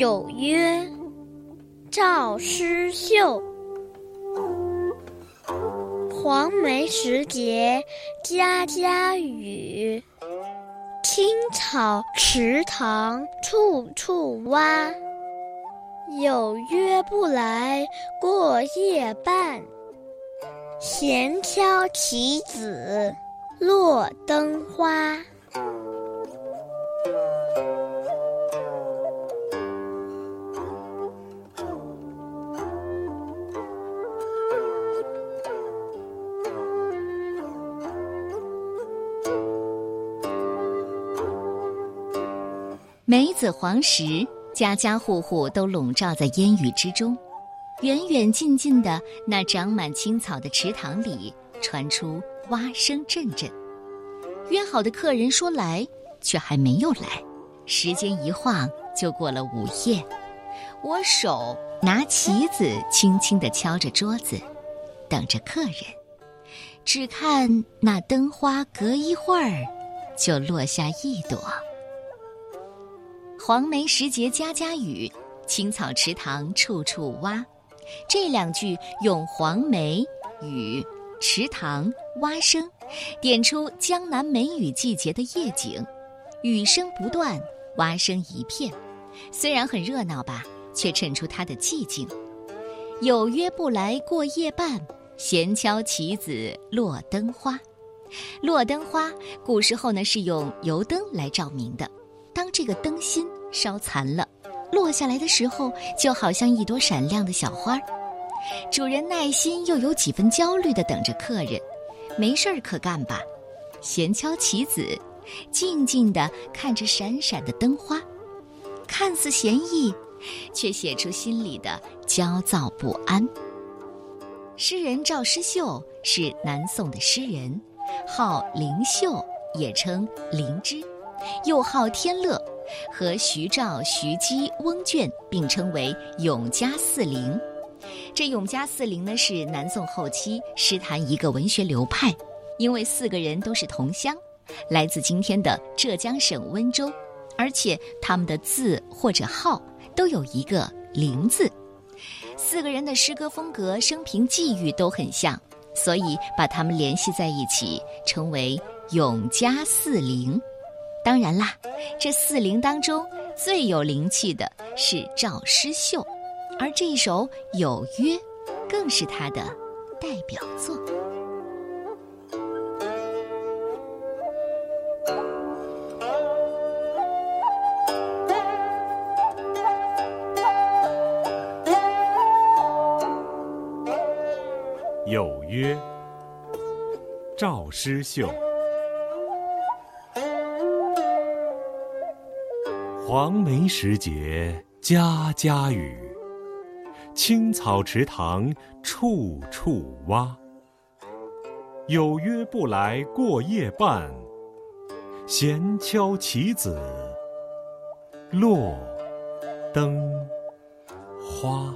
有约，赵师秀。黄梅时节家家雨，青草池塘处处蛙。有约不来过夜半，闲敲棋子落灯花。梅子黄时，家家户户都笼罩在烟雨之中。远远近近的那长满青草的池塘里，传出蛙声阵阵。约好的客人说来，却还没有来。时间一晃就过了午夜。我手拿棋子，轻轻地敲着桌子，等着客人。只看那灯花，隔一会儿就落下一朵。黄梅时节家家雨，青草池塘处处蛙。这两句用黄梅、雨、池塘、蛙声，点出江南梅雨季节的夜景。雨声不断，蛙声一片，虽然很热闹吧，却衬出它的寂静。有约不来过夜半，闲敲棋子落灯花。落灯花，古时候呢是用油灯来照明的。当这个灯芯烧残了，落下来的时候，就好像一朵闪亮的小花。主人耐心又有几分焦虑的等着客人，没事儿可干吧？闲敲棋子，静静的看着闪闪的灯花，看似闲逸，却写出心里的焦躁不安。诗人赵师秀是南宋的诗人，号灵秀，也称灵芝。又号天乐，和徐兆、徐姬、翁卷并称为永嘉四灵。这永嘉四灵呢，是南宋后期诗坛一个文学流派，因为四个人都是同乡，来自今天的浙江省温州，而且他们的字或者号都有一个“灵”字。四个人的诗歌风格、生平际遇都很像，所以把他们联系在一起，称为永嘉四灵。当然啦，这四灵当中最有灵气的是赵师秀，而这一首《有约》更是他的代表作。有约，赵师秀。黄梅时节家家雨，青草池塘处处蛙。有约不来过夜半，闲敲棋子落灯花。